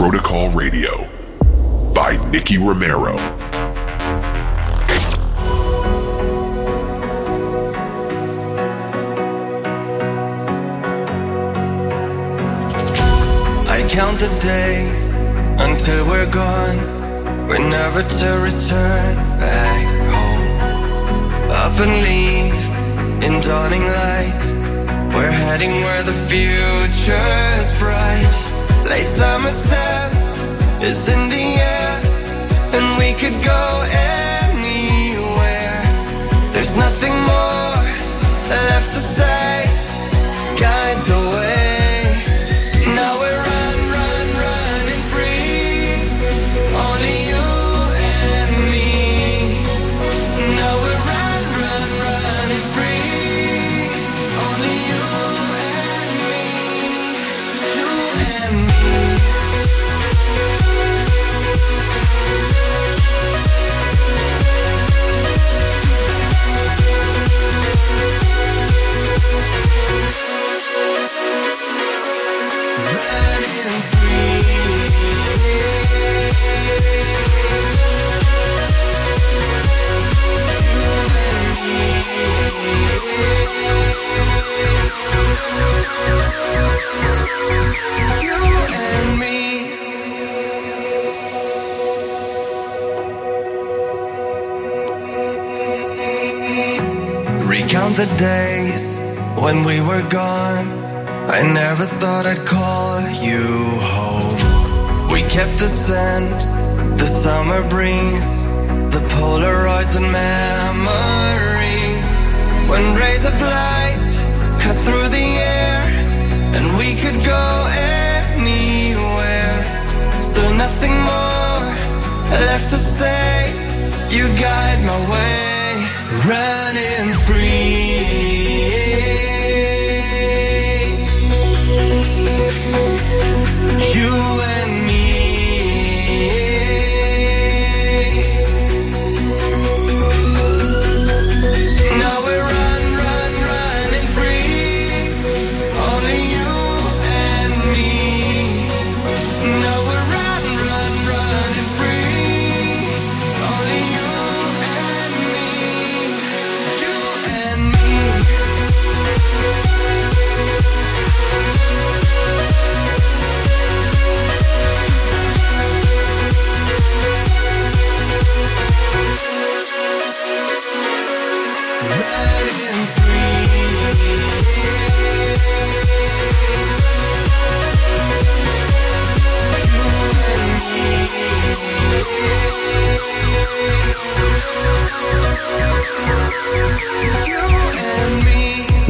Protocol Radio by Nicky Romero. I count the days until we're gone. We're never to return back home. Up and leave in dawning light. We're heading where the future's bright. Late summer sand is in the air, and we could go anywhere. There's nothing more left the days when we were gone. I never thought I'd call you home. We kept the scent, the summer breeze, the Polaroids and memories. When rays of light cut through the air, and we could go anywhere. Still nothing more left to say. You guide my way, running free. You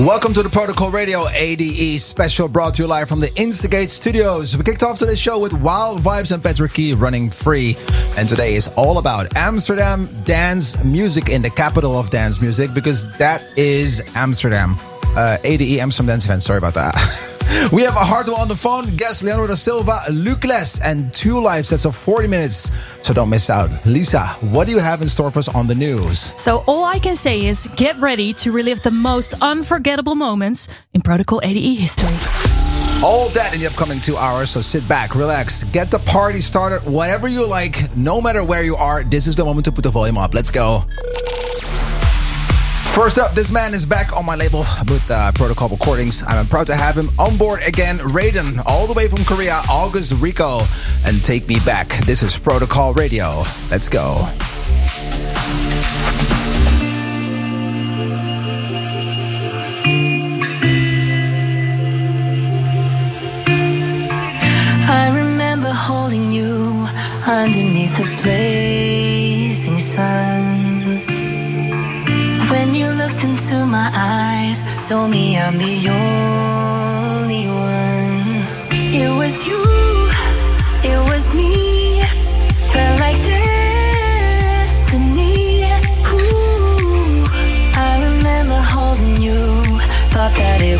Welcome to the Protocol Radio ADE special brought to you live from the Instigate Studios. We kicked off today's show with Wild Vibes and Patrick Key running free. And today is all about Amsterdam dance music in the capital of dance music because that is Amsterdam. Uh, ADE Amsterdam Dance Event, sorry about that. we have a hard one on the phone, guest Leandro da Silva, Lucas, and two live sets of 40 minutes. So don't miss out. Lisa, what do you have in store for us on the news? So all I can say is get ready to relive the most unforgettable moments in Protocol ADE history. All that in the upcoming two hours, so sit back, relax, get the party started, whatever you like, no matter where you are. This is the moment to put the volume up. Let's go. First up, this man is back on my label with uh, Protocol Recordings. I'm proud to have him on board again. Raiden, all the way from Korea, August Rico, and Take Me Back. This is Protocol Radio. Let's go. I remember holding you underneath the blazing my eyes told me I'm the only one. It was you, it was me. Felt like destiny. Ooh, I remember holding you, thought that it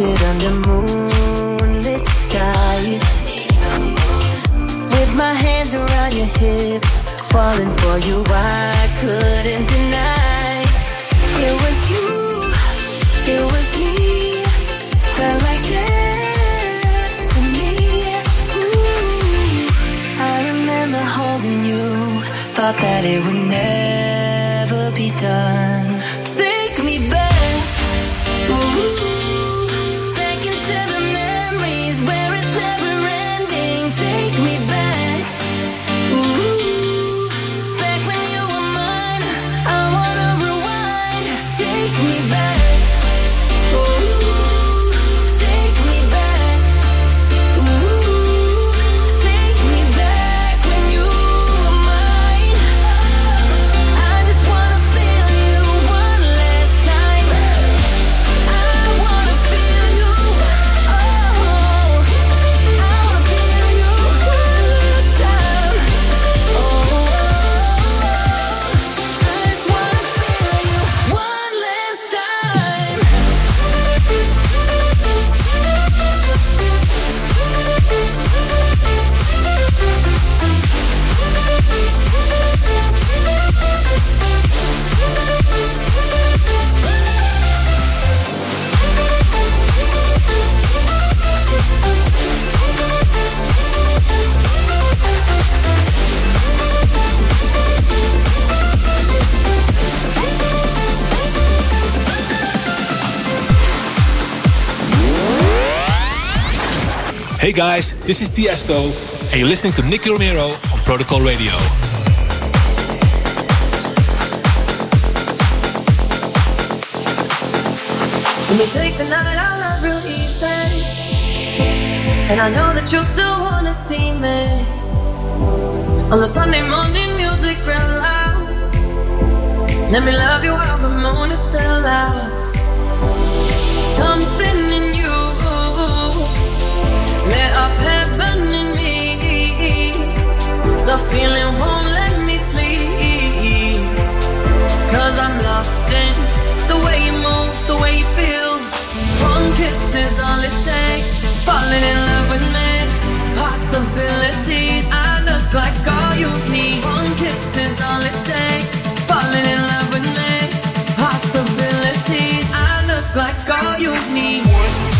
Tasted under moonlit skies. With my hands around your hips, falling for you, I couldn't deny. It was you, it was me, felt like destiny. Ooh. I remember holding you, thought that it would never guys, this is Tiesto, and you're listening to Nicky Romero on Protocol Radio. Let me take the night out love real easy. And I know that you still wanna see me. On the Sunday morning music real loud. Let me love you while the moon is still out. Feeling won't let me sleep. Cause I'm lost in the way you move, the way you feel. One kiss is all it takes. Falling in love with me. Possibilities. I look like all you need. One kiss is all it takes. Falling in love with me. Possibilities. I look like all you need.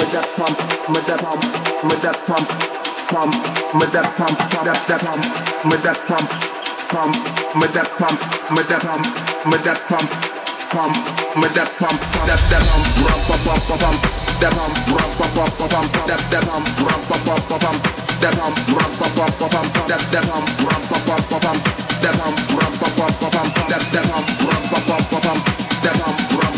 that pump, with that pump, with that pump, pump, with that pump, that that pump, with that pump, pump, with that pump, with that pump, with that pump, pump, with that pump, that that pump, pump, pump, pump, pump, that pump, pump, pump, pump, pump, that that pump, pump, pump, pump, pump, that pump, pump, pump, pump, pump, that that pump, pump, pump, pump, pump, that pump, pump, pump, pump, pump, that that pump, pump, pump, pump, pump, that pump, pump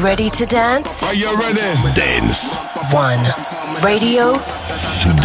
ready to dance? Are you ready? Dance. One. Radio. To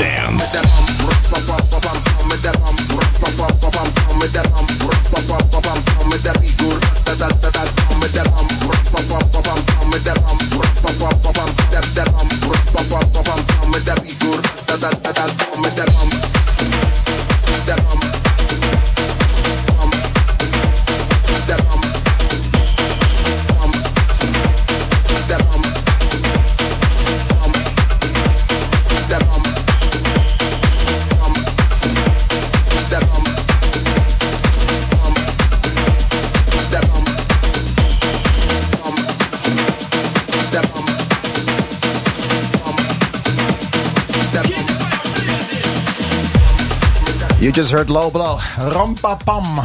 dance. just heard Low Blow, Rompapam.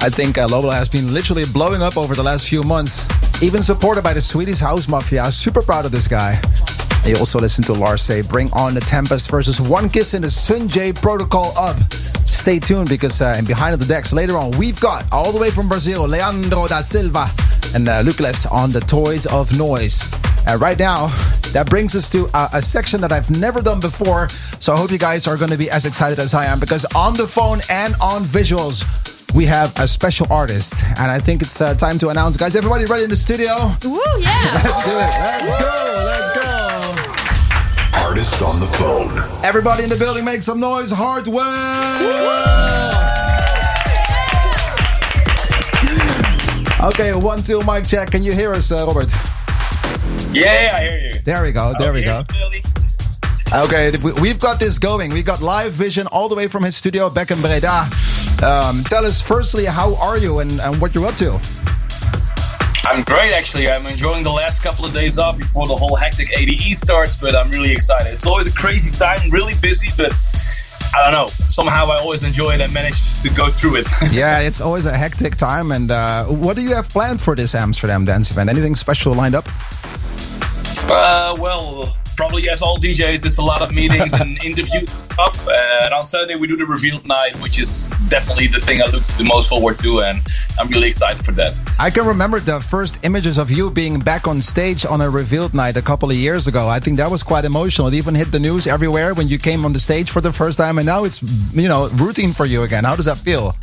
I think uh, Low Blow has been literally blowing up over the last few months, even supported by the Swedish House Mafia. Super proud of this guy. You also listen to Lars say, Bring on the Tempest versus One Kiss in the Sunjay Protocol up. Stay tuned because uh, behind the decks later on, we've got all the way from Brazil, Leandro da Silva and uh, Lucas on the Toys of Noise. And right now, that brings us to a, a, section that I've never done before. So I hope you guys are going to be as excited as I am because on the phone and on visuals, we have a special artist. And I think it's uh, time to announce, guys. Everybody ready in the studio? Woo, yeah. Let's do it. Let's go. Let's go. Artist on the phone. Everybody in the building, make some noise. Hardwell. Okay, one, two, mic check. Can you hear us, uh, Robert? Yeah, I hear you. There we go. There we go. Okay, we've got this going. We've got live vision all the way from his studio back in Breda. Um, tell us, firstly, how are you and, and what you're up to? I'm great, actually. I'm enjoying the last couple of days off before the whole hectic ADE starts, but I'm really excited. It's always a crazy time, really busy, but I don't know. Somehow I always enjoy it and manage to go through it. yeah, it's always a hectic time. And uh, what do you have planned for this Amsterdam dance event? Anything special lined up? Uh, well, probably as all DJs, it's a lot of meetings and interviews and stuff. And on Sunday we do the revealed night, which is definitely the thing I look the most forward to, and I'm really excited for that. I can remember the first images of you being back on stage on a revealed night a couple of years ago. I think that was quite emotional. It even hit the news everywhere when you came on the stage for the first time, and now it's you know routine for you again. How does that feel?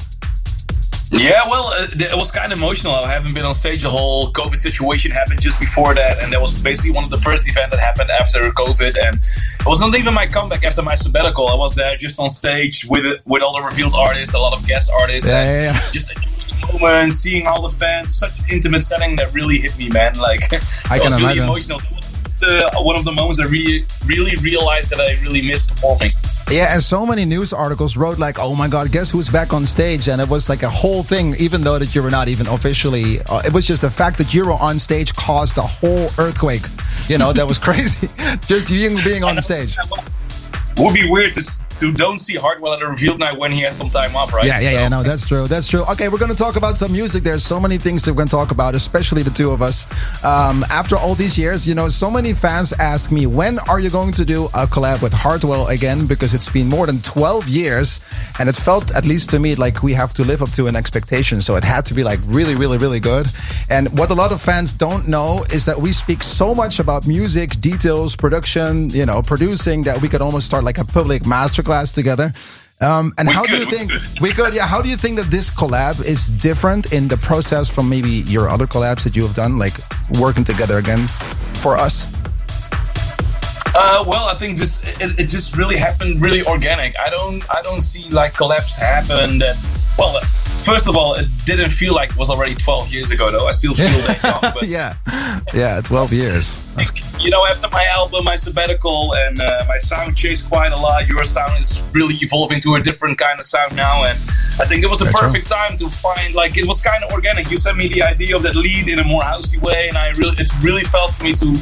Yeah, well, uh, it was kind of emotional. I haven't been on stage. The whole COVID situation happened just before that, and that was basically one of the first events that happened after COVID. And it was not even my comeback after my sabbatical. I was there just on stage with with all the revealed artists, a lot of guest artists, yeah, yeah, yeah. just enjoying the moment, seeing all the fans. Such intimate setting that really hit me, man. Like I it was really imagine. emotional. It was the, one of the moments I really, really realized that I really missed performing. Yeah, and so many news articles wrote like, "Oh my God, guess who's back on stage?" And it was like a whole thing, even though that you were not even officially. Uh, it was just the fact that you were on stage caused a whole earthquake. You know, that was crazy. just you being on stage. It would be weird to, to don't see Hardwell at a revealed night when he has some time off, right? Yeah, yeah, So- yeah. No, that's true. That's true. Okay, we're going to talk about some music. There's so many things that we're going to talk about, especially the two of us. Um, after all these years, you know, so many fans ask me, when are you going to do a collab with Hardwell again? Because it's been more than 12 years, and it felt, at least to me, like we have to live up to an expectation. So it had to be like really, really, really good. And what a lot of fans don't know is that we speak so much about music, details, production, you know, producing that we could almost start like a public masterclass together. Um, and We how do you think we could? Yeah. How do you think that this collab is different in the process from maybe your other collabs that you have done, like working together again for us? Uh, well, I think this it, it just really happened really organic. I don't I don't see like collapse happen that well. First of all, it didn't feel like it was already 12 years ago though. I still feel that young, but yeah, yeah, 12 years. You know, after my album, my sabbatical, and uh, my sound changed quite a lot. Your sound is really evolving to a different kind of sound now, and I think it was a That's perfect time to find like it was kind of organic. You sent me the idea of that lead in a more housey way, and I really it's really felt for me to.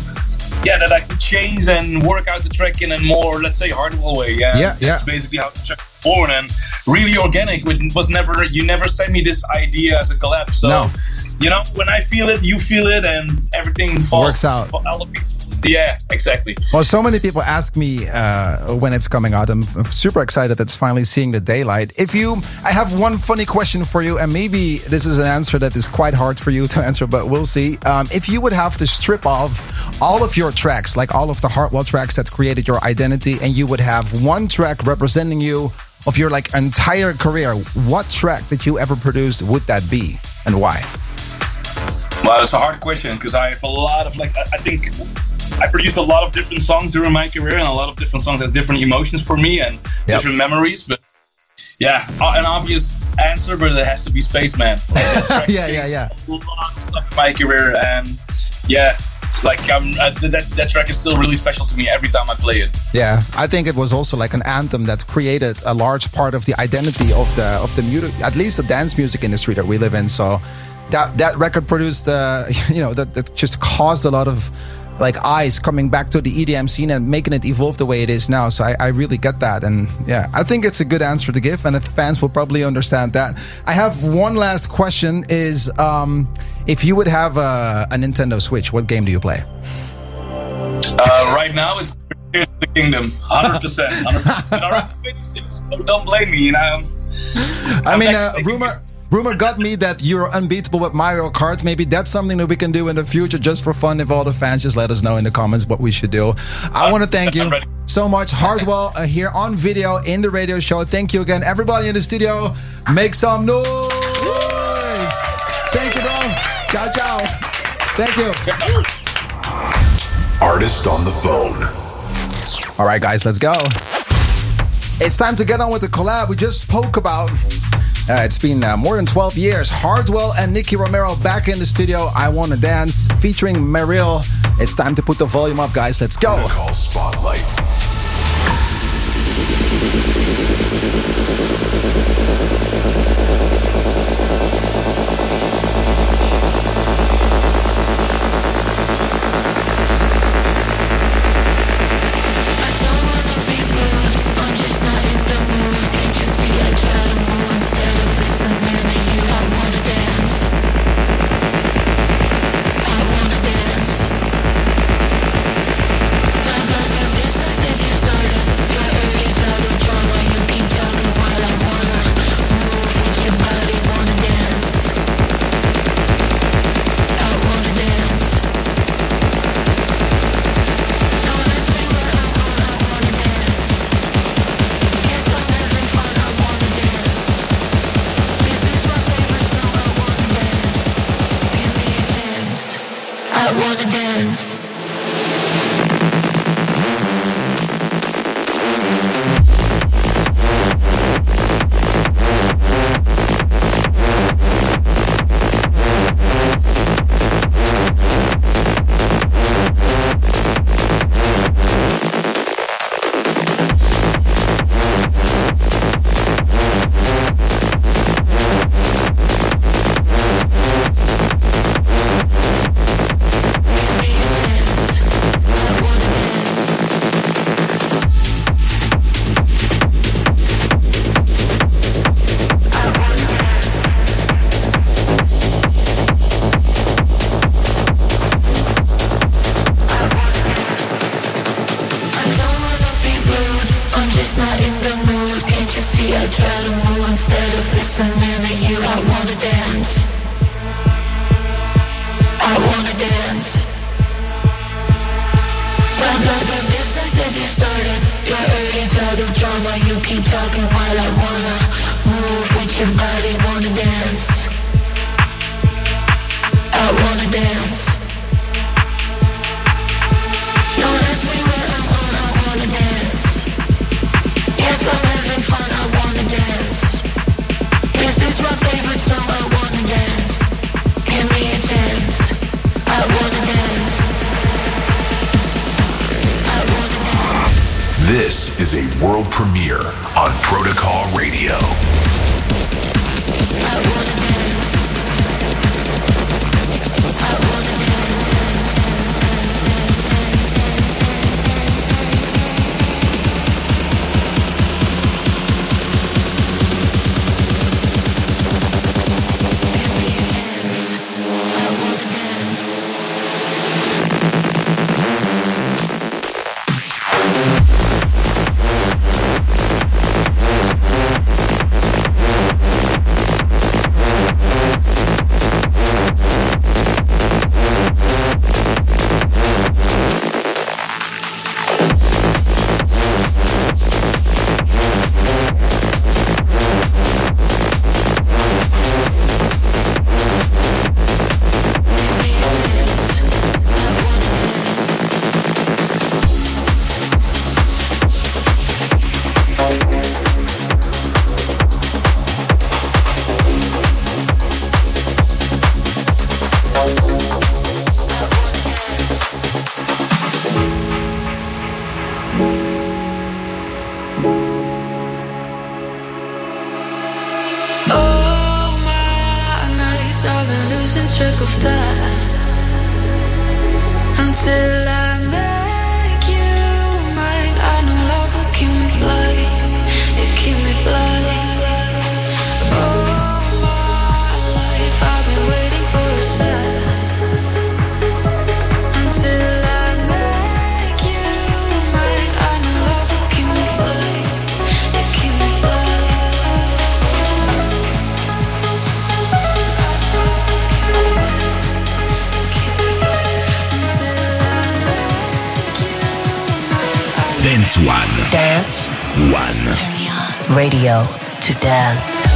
Yeah, that I could change and work out the track in a more, let's say, hardware way. Yeah, Yeah, yeah. That's basically how the track born and really organic. It was never, you never sent me this idea as a collab. So, No. you know, when I feel it, you feel it, and everything falls Works out. all the pieces. Yeah, exactly. Well, so many people ask me uh, when it's coming out. I'm super excited that's finally seeing the daylight. If you, I have one funny question for you, and maybe this is an answer that is quite hard for you to answer, but we'll see. Um, if you would have to strip off all of your tracks, like all of the Hardwell tracks that created your identity, and you would have one track representing you of your like entire career, what track that you ever produced would that be, and why? Well, it's a hard question because I have a lot of like I I think I produced a lot of different songs during my career, and a lot of different songs has different emotions for me and different memories. But yeah, an obvious answer, but it has to be Spaceman. Yeah, yeah, yeah. A lot of stuff in my career, and yeah, like um, uh, th- that that track is still really special to me every time I play it. Yeah, I think it was also like an anthem that created a large part of the identity of the of the music, at least the dance music industry that we live in. So that that record produced, uh, you know, that, that just caused a lot of like eyes coming back to the EDM scene and making it evolve the way it is now. So I, I really get that, and yeah, I think it's a good answer to give, and the fans will probably understand that. I have one last question: Is um, if you would have a, a Nintendo Switch, what game do you play? Uh, right now, it's Tears of the Kingdom, hundred percent. Don't blame me, you know. I mean, uh, rumor rumor got me that you're unbeatable with Mario Kart. Maybe that's something that we can do in the future just for fun. If all the fans just let us know in the comments what we should do. I want to thank you so much, Hardwell, uh, here on video in the radio show. Thank you again, everybody in the studio. Make some noise. Thank you, bro. Ciao, ciao. Thank you. Artist on the phone. All right, guys, let's go. It's time to get on with the collab we just spoke about. Uh, it's been uh, more than 12 years. Hardwell and Nicky Romero back in the studio. I Wanna Dance featuring Mariel. It's time to put the volume up, guys. Let's go. Spotlight. silence. Blah blah blah, business that you started. Your early of drama, you keep talking while I wanna move with your body, wanna dance. I wanna dance. a world premiere on Protocol Radio. losing track of time. Until I One. Dance. One. Radio to dance.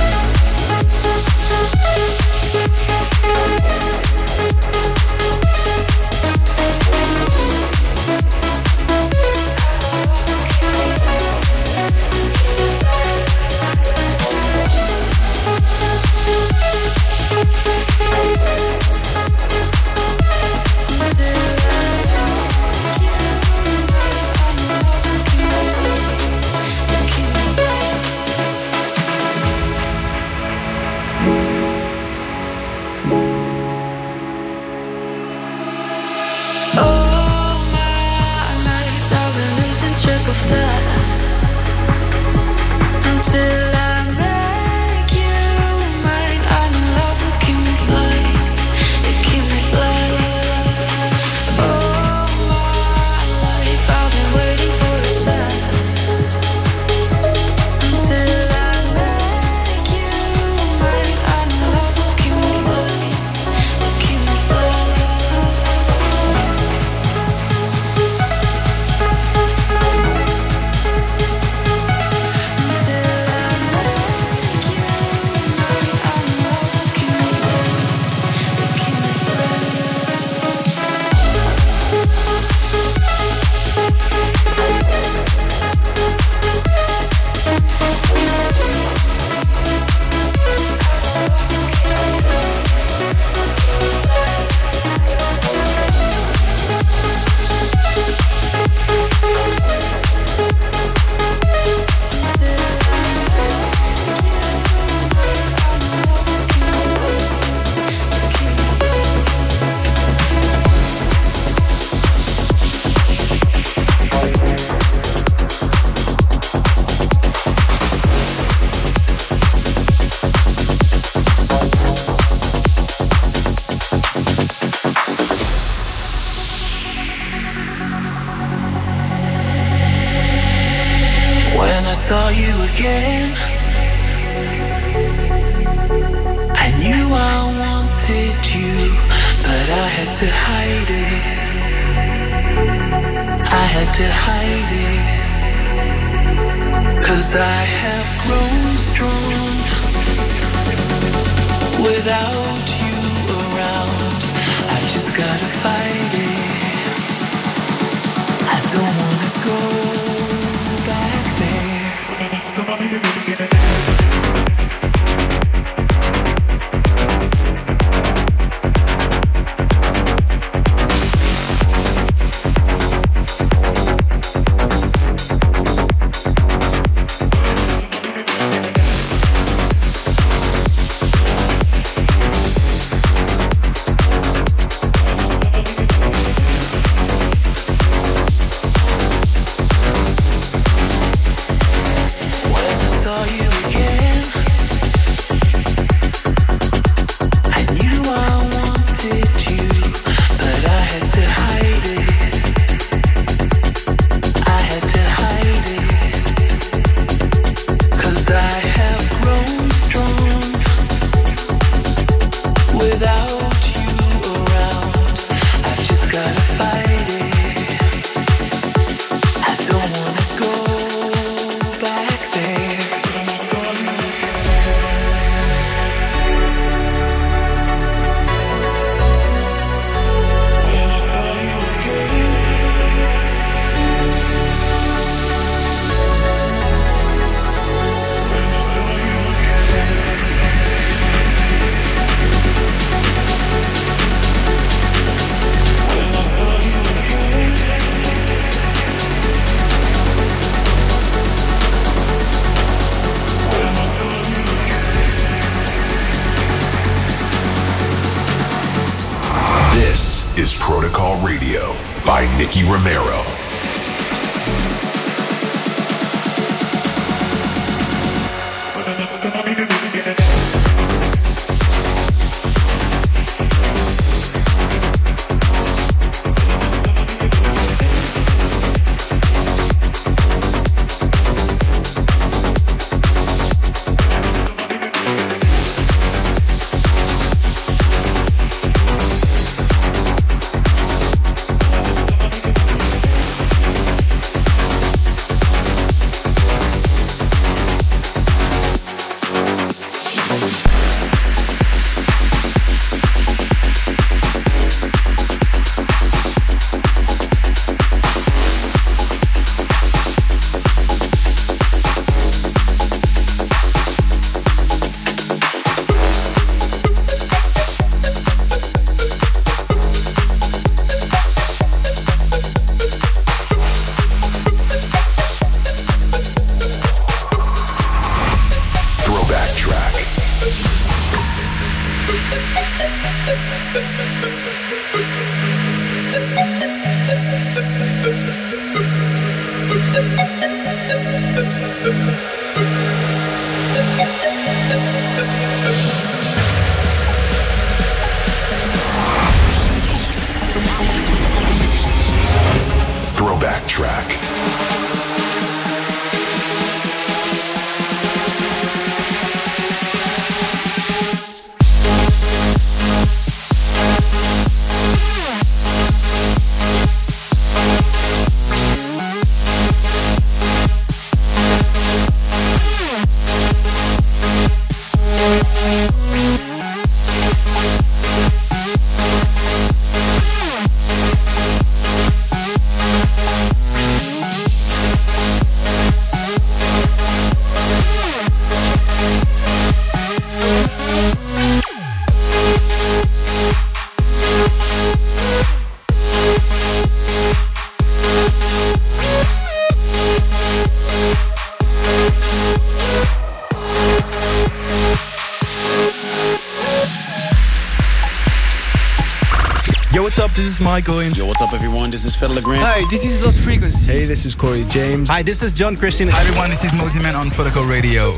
what's up? This is Michael. Yo, what's up, everyone? This is Fiddler Grant. Hi, this is Lost Frequencies. Hey, this is Corey James. Hi, this is John Christian. Hi, everyone. This is Mosimann on Protocol Radio.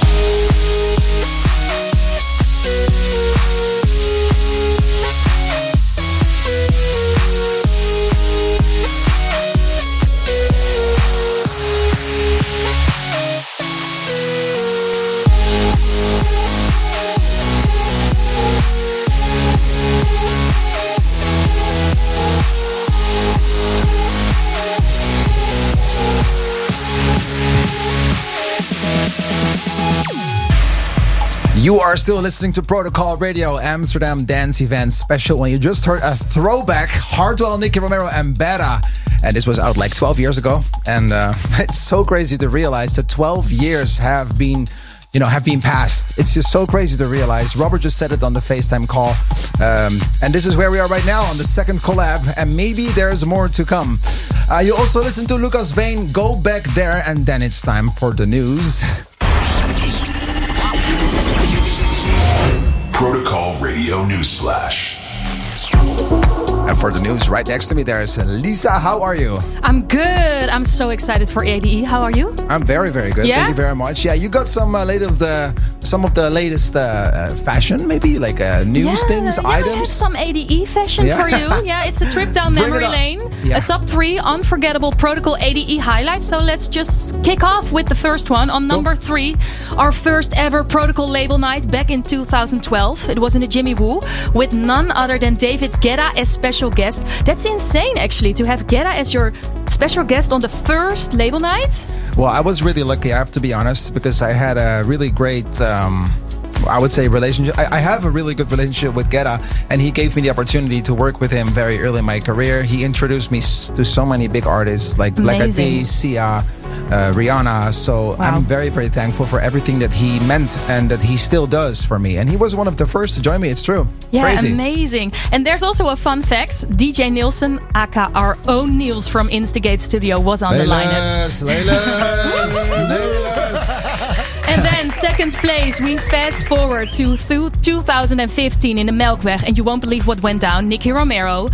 Are still listening to Protocol Radio Amsterdam Dance Event Special when you just heard a throwback Hardwell, Nicky Romero, and Beta. And this was out like 12 years ago. And uh, it's so crazy to realize that 12 years have been you know, have been passed. It's just so crazy to realize. Robert just said it on the FaceTime call. Um, and this is where we are right now on the second collab. And maybe there's more to come. Uh, you also listen to Lucas Vane, Go Back There. And then it's time for the news. Protocol Radio Newsflash. And for the news, right next to me, there's Lisa. How are you? I'm good. I'm so excited for ADE. How are you? I'm very, very good. Yeah? Thank you very much. Yeah, you got some uh, late of the some of the latest uh, uh, fashion, maybe like uh, news yeah, things, yeah, I have some ADE fashion Yeah. for you. Yeah, it's a trip down memory lane. Yeah. A top three unforgettable protocol ADE highlights. So let's just kick off with the first one. On number three, our first ever protocol label night back in 2012. It was in the Jimmy Woo with none other than David Guetta as special guest. That's insane, actually, to have Guetta as your special guest on the first label night. Well, I was really lucky, I have to be honest, because I had a really great. Um, I would say relationship. I, I have a really good relationship with Guetta, and he gave me the opportunity to work with him very early in my career. He introduced me to so many big artists like Black Eyed. Peas, Sia, uh, Rihanna. So I'm very, very thankful for everything that he meant and that he still does for me. And he was one of the first to join me. It's true. Yeah, Crazy. amazing. And there's also a fun fact. DJ Nielsen, aka our own Niels from Instigate Studio, was on the lineup. Leyless, Leyless, And then second place, we fast forward to thu- 2015 in the Melkweg, and you won't believe what went down. Nicky Romero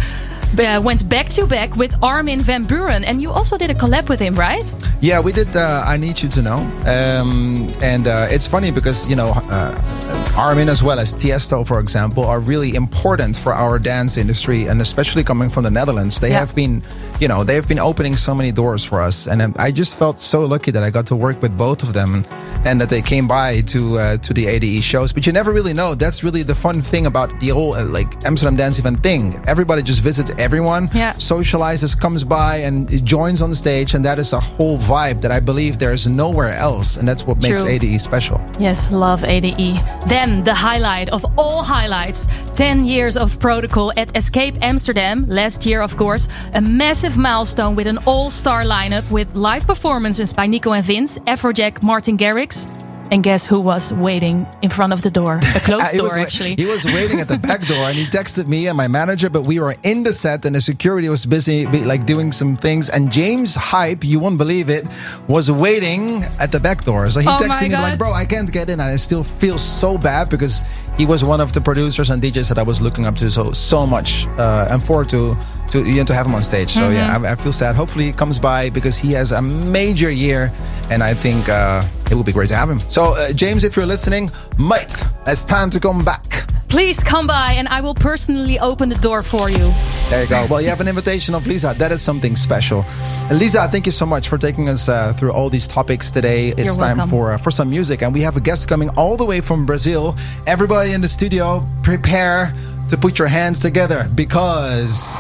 uh, went back to back with Armin van Buuren, and you also did a collab with him, right? Yeah, we did. Uh, I need you to know, um, and uh, it's funny because you know uh, Armin as well as Tiesto, for example, are really important for our dance industry, and especially coming from the Netherlands, they Yeah. have been, you know, they have been opening so many doors for us, and I just felt so lucky that I got to work with both of them, and that they came by to uh, to the ADE shows. But you never really know. That's really the fun thing about the whole uh, like Amsterdam Dance Event thing. Everybody just visits everyone, Yeah. socializes, comes by, and joins on stage, and that is a whole vibe that I believe there is nowhere else, and that's what makes True. ADE special. Yes, love ADE. Then the highlight of all highlights 10 years of protocol at Escape Amsterdam. Last year, of course, a massive milestone with an all star lineup with live performances by Nico and Vince, Afrojack, Martin Garrix. And guess who was waiting in front of the door? A closed door, was actually. He was waiting at the back door, and he texted me and my manager. But we were in the set, and the security was busy, like doing some things. And James Hype, you won't believe it, was waiting at the back door. So he Oh texted me God. like, "Bro, I can't get in," and I still feel so bad because he was one of the producers and DJs that I was looking up to so so much, uh, and forward to. To, to have him on stage. So, yeah, Mm-hmm. I, I feel sad. Hopefully, he comes by because he has a major year, and I think uh, it would be great to have him. So, uh, James, if you're listening, mate, it's time to come back. Please come by and I will personally open the door for you. There you go. Well, you have an invitation of Lisa. That is something special. And Lisa, thank you so much for taking us uh, through all these topics today. It's You're time welcome. for uh, for some music, and we have a guest coming all the way from Brazil. Everybody in the studio, prepare to put your hands together because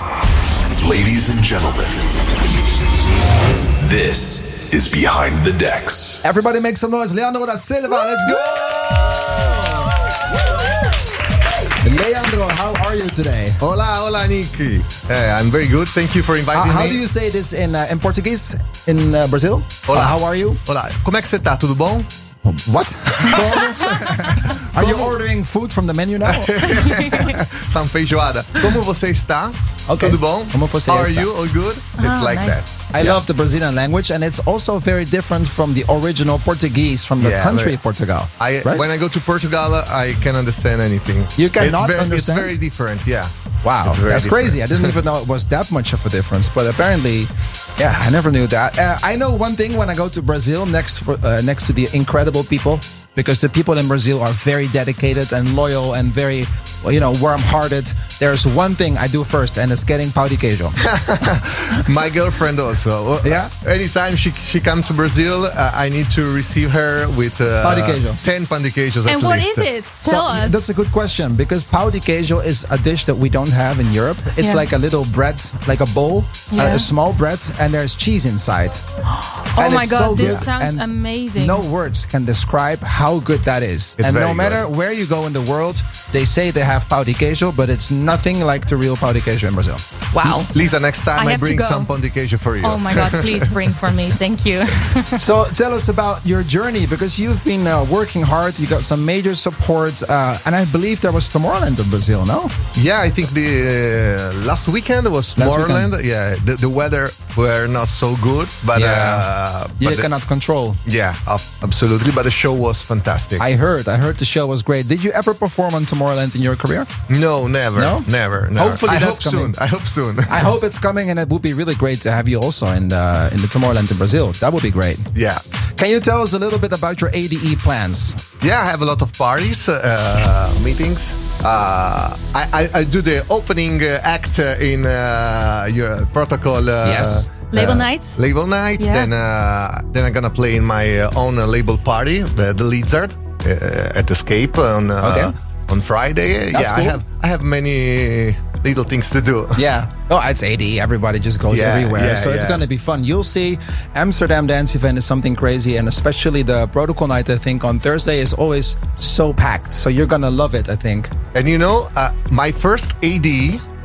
Ladies and gentlemen, this is Behind the Decks. Everybody make some noise. Leandro da Silva, let's go! Leandro, how are you today? Hola, hola, Nicky. Hey, I'm very good. Thank you for inviting uh, how me. How do you say this in, uh, in Portuguese in uh, Brazil? Hola. how are you? Hola. Como é que você tá? Tudo bom? What? Are you ordering food from the menu now? Some um feijoada. Como você está? okay. tudo bom? Como você How are está? you? All good? Ah, it's like nice. that. I yeah. love the Brazilian language, and it's also very different from the original Portuguese from the yeah, country. Portugal. I, right? When I go to Portugal, I can understand anything. You cannot it's very, understand. It's very different. Yeah. Wow, that's different. crazy. I didn't even know it was that much of a difference, but apparently, yeah, I never knew that. Uh, I know one thing when I go to Brazil next for, uh, next to the incredible people because the people in Brazil are very dedicated and loyal and very you know, warm-hearted. There's one thing I do first, and it's getting pão de queijo. My girlfriend also. Yeah. Uh, anytime she she comes to Brazil, uh, I need to receive her with uh, pão de queijo. ten pão de queijos. And what least. is it? Tell so, us. That's a good question because pão de queijo is a dish that we don't have in Europe. It's yeah. like a little bread, like a bowl, yeah. a small bread, and there's cheese inside. oh and my god, so this good. sounds and amazing. No words can describe how good that is. It's and no matter good. where you go in the world, they say they have have pão de queijo, but it's nothing like the real pão de queijo in Brazil. Wow. Lisa, next time I, I bring some pão de queijo for you. Oh my God, please bring for me. Thank you. so tell us about your journey because you've been uh, working hard, you got some major support, uh, and I believe there was Tomorrowland in Brazil, no? Yeah, I think the uh, last weekend was Tomorrowland. Weekend. Yeah, the, the weather were not so good, but yeah, uh, but you cannot the, control. Yeah, absolutely. But the show was fantastic. I heard, I heard the show was great. Did you ever perform on Tomorrowland in your career? No, never, no? never. never. Hopefully, I that's hope coming. Soon. I hope soon. I hope it's coming, and it would be really great to have you also in the in the Tomorrowland in Brazil. That would be great. Yeah. Can you tell us a little bit about your ADE plans? Yeah, I have a lot of parties, uh, meetings. Uh, I, I, I, do the opening uh, act uh, in uh, your protocol yes. Label eh, night. Label night. Yeah. Then uh, then I'm gonna play in my uh, own uh, label party, the Lizard, at Escape on okay. on Friday. That's yeah, cool. I have I have many little things to do. Yeah. Oh, it's AD. Everybody just goes yeah, everywhere. Yeah, so yeah. it's going to be fun. You'll see Amsterdam Dance Event is something crazy. And especially the protocol night, I think, on Thursday is always so packed. So you're going to love it, I think. And you know, uh, my first AD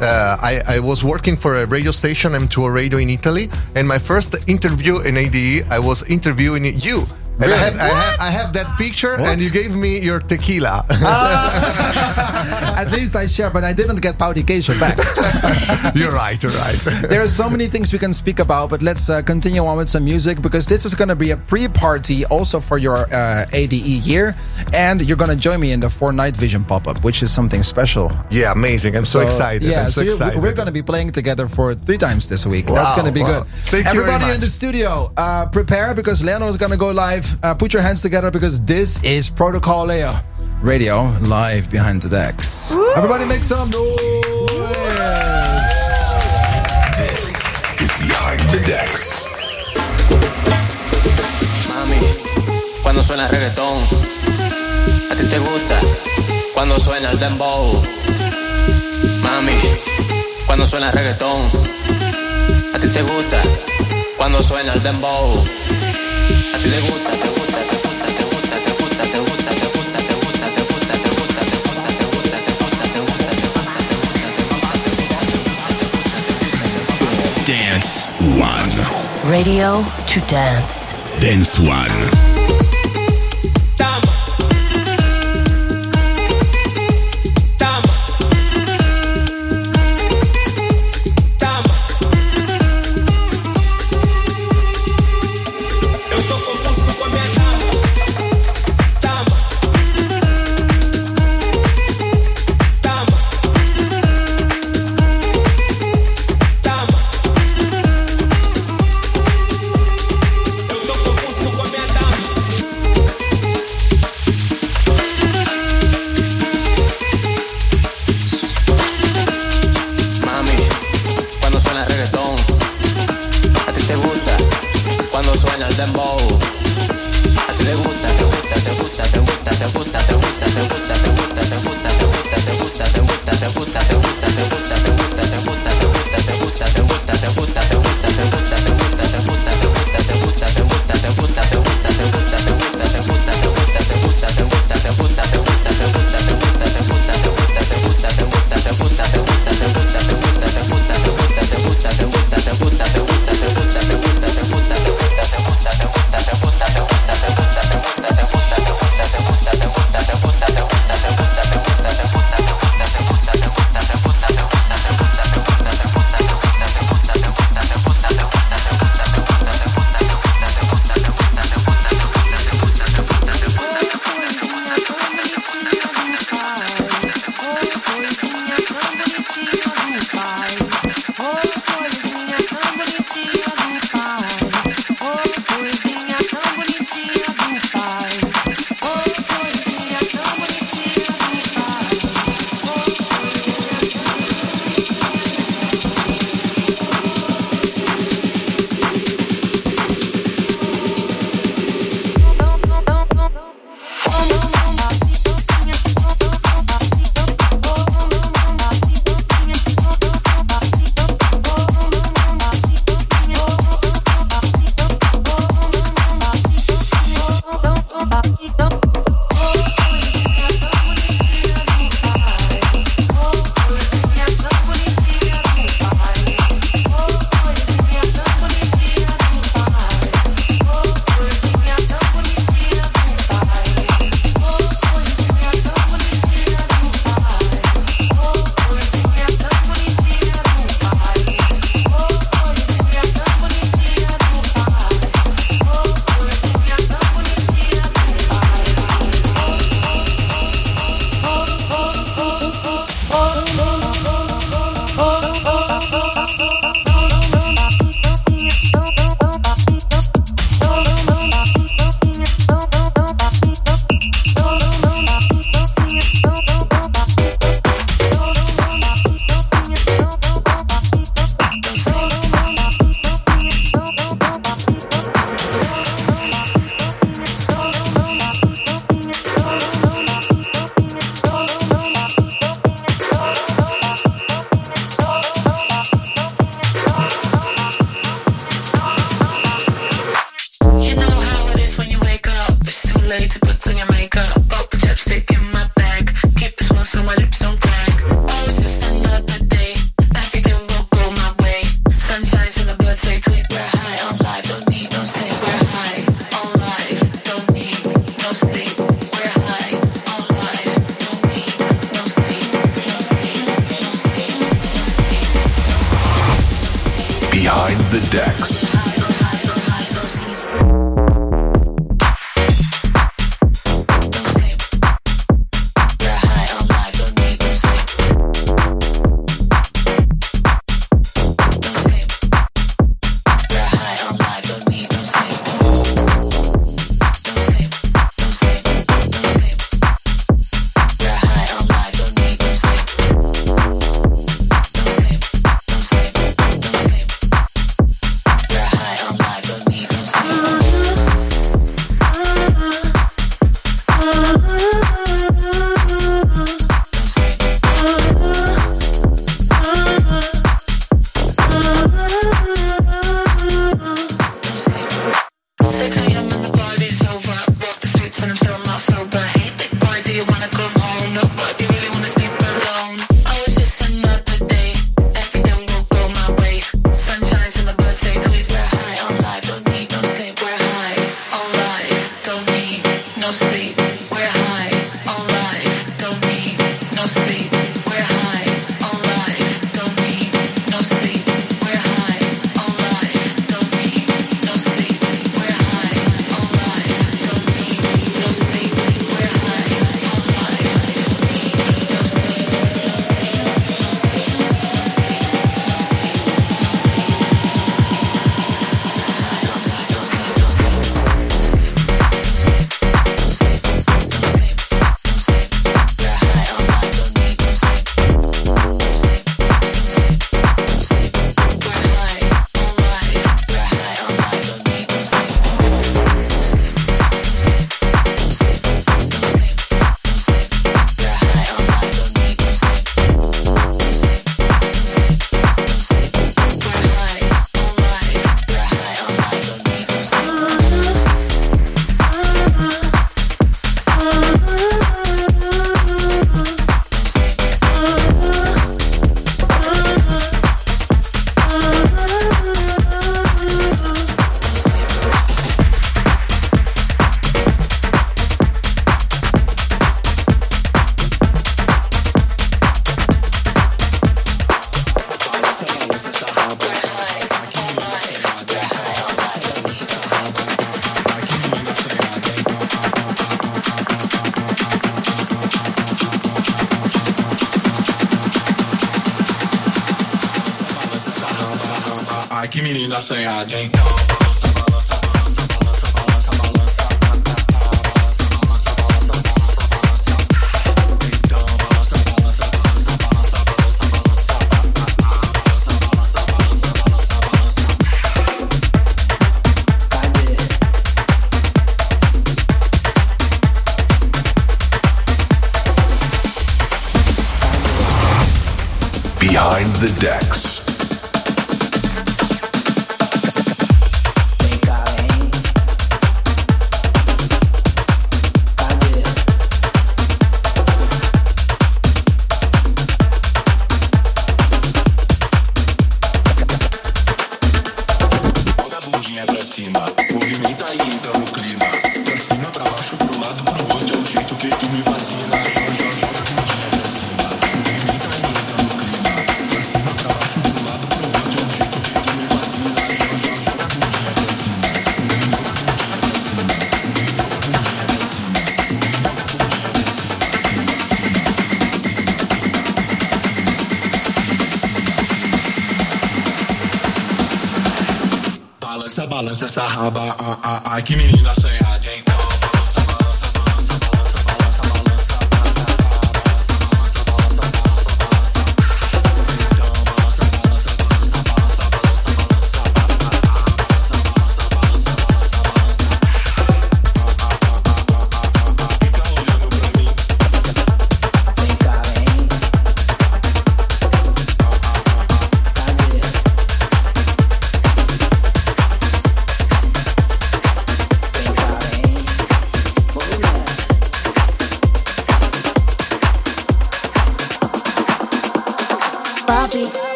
uh, I, I, was working for a radio station, M2 Radio in Italy, and my first interview in ADE, I was interviewing you. Really? I, have, I, have, I, have, that picture, what? and you gave me your tequila. Uh, at least I share, but I didn't get pão de queijo back. you're right, you're right. there are so many things we can speak about, but let's uh, continue on with some music because this is going to be a pre party also for your uh, ADE year. And you're going to join me in the Four Night Vision pop up, which is something special. Yeah, amazing. I'm so, so excited. Yeah, I'm so, so excited. We're going to be playing together for three times this week. Wow, That's going to be wow. good. Thank Everybody in the studio, uh, prepare because Leonard is going to go live uh, put your hands together because this is Protocol Layer Radio live behind the decks. Woo! Everybody make some noise. This is Behind the Decks. Mami, cuando suena reggaetón, a ti te gusta. Cuando suena el dembow. Mami, cuando suena reggaetón, a ti te gusta. Cuando suena el dembow. Dance One. Radio to Dance. Dance One.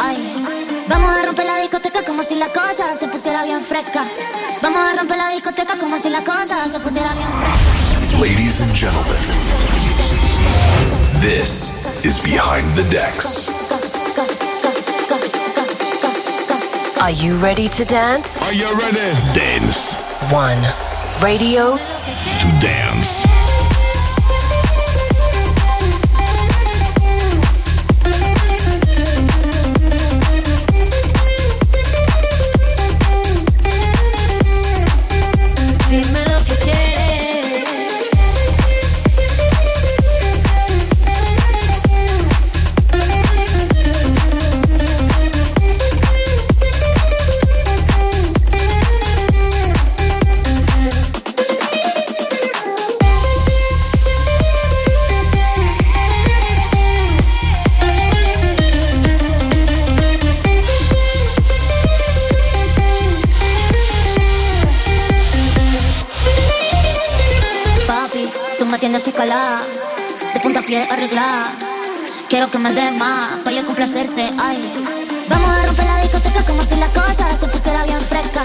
Ay. Vamos a romper la discoteca como si la cosa se pusiera bien fresca. Vamos a romper la discoteca como si la cosa se pusiera bien fresca. Ladies and gentlemen, this is Behind the Decks. Are you ready to dance? Are you ready? Dance One. Radio to dance. Arreglada. Quiero que me des más, pa' yo complacerte, ay. Vamos a romper la discoteca como si la cosa se pusiera bien fresca.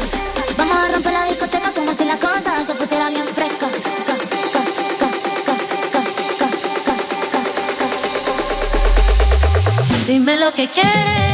Vamos a romper la discoteca como si la cosa se pusiera bien fresca. Dime lo que quieres.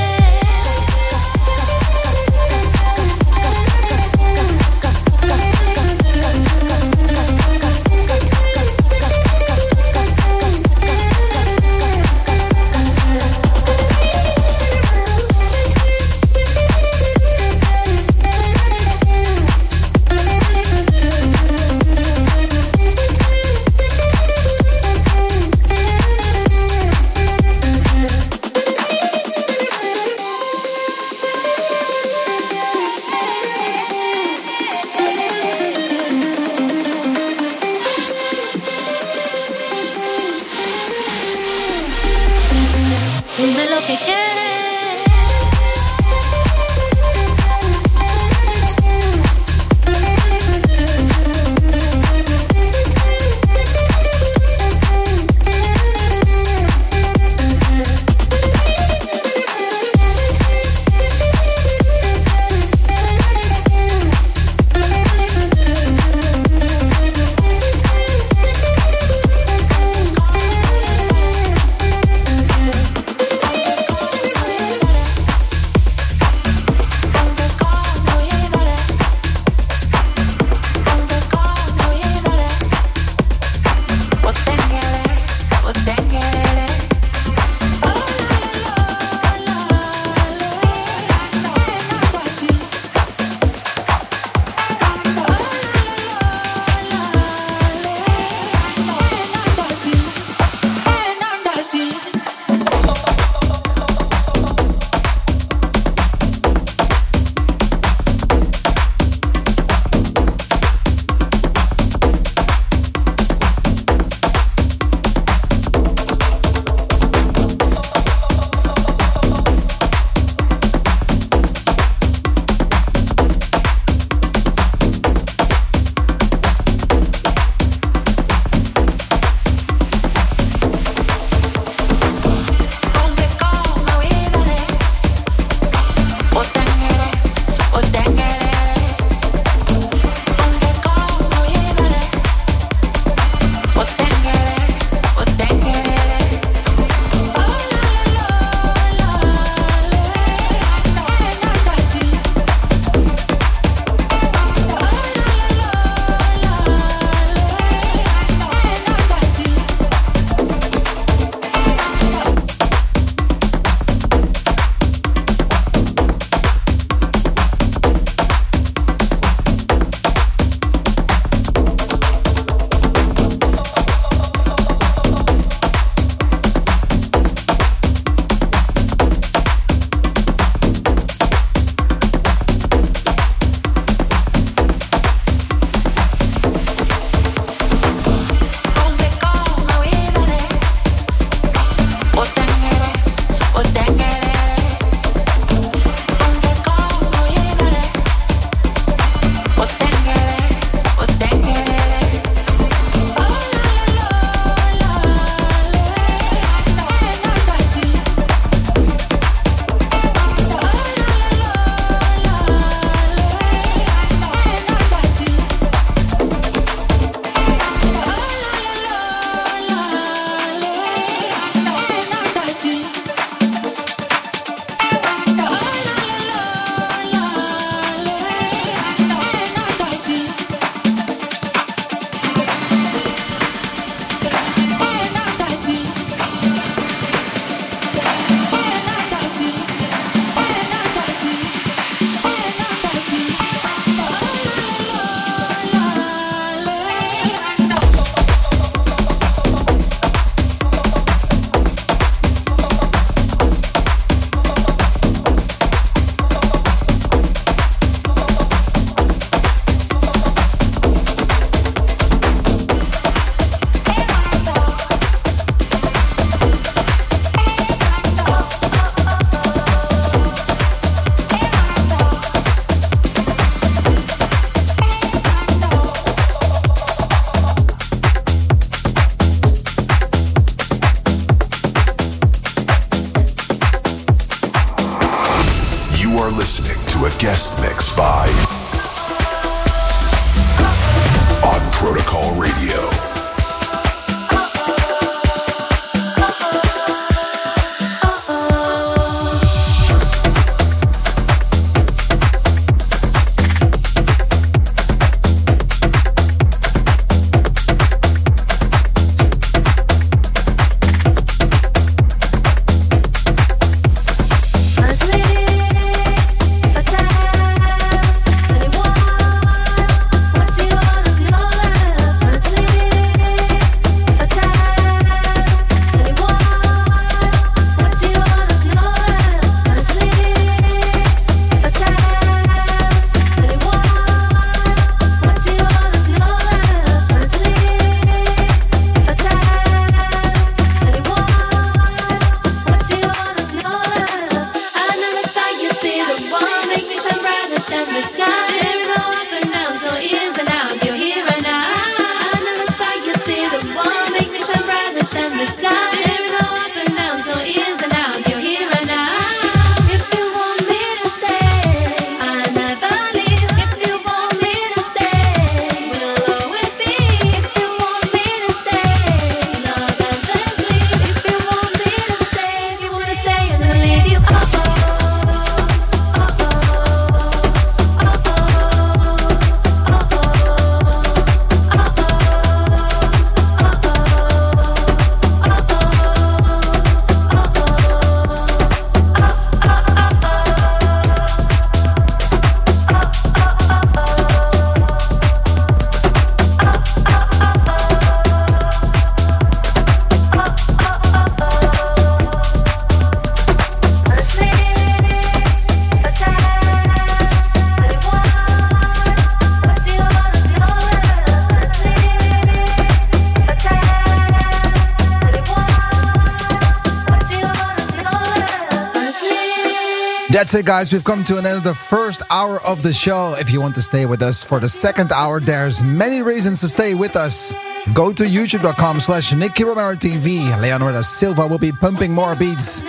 That's it, guys. We've come to an end of the first hour of the show. If you want to stay with us for the second hour, there's many reasons to stay with us. Go to youtube.com slash Nicky Romero TV. Leandro da Silva will be pumping more beats.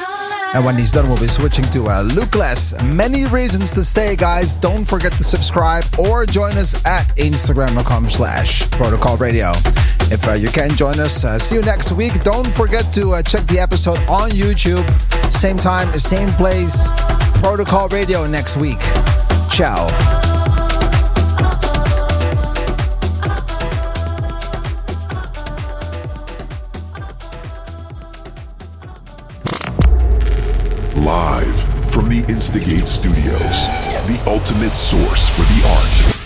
And when he's done, we'll be switching to uh, Luke Less. Many reasons to stay, guys. Don't forget to subscribe or join us at Instagram.com slash Protocol Radio. If uh, you can join us, uh, see you next week. Don't forget to uh, check the episode on YouTube. Same time, same place. Protocol Radio next week. Ciao. Live from the Instigate Studios, the ultimate source for the art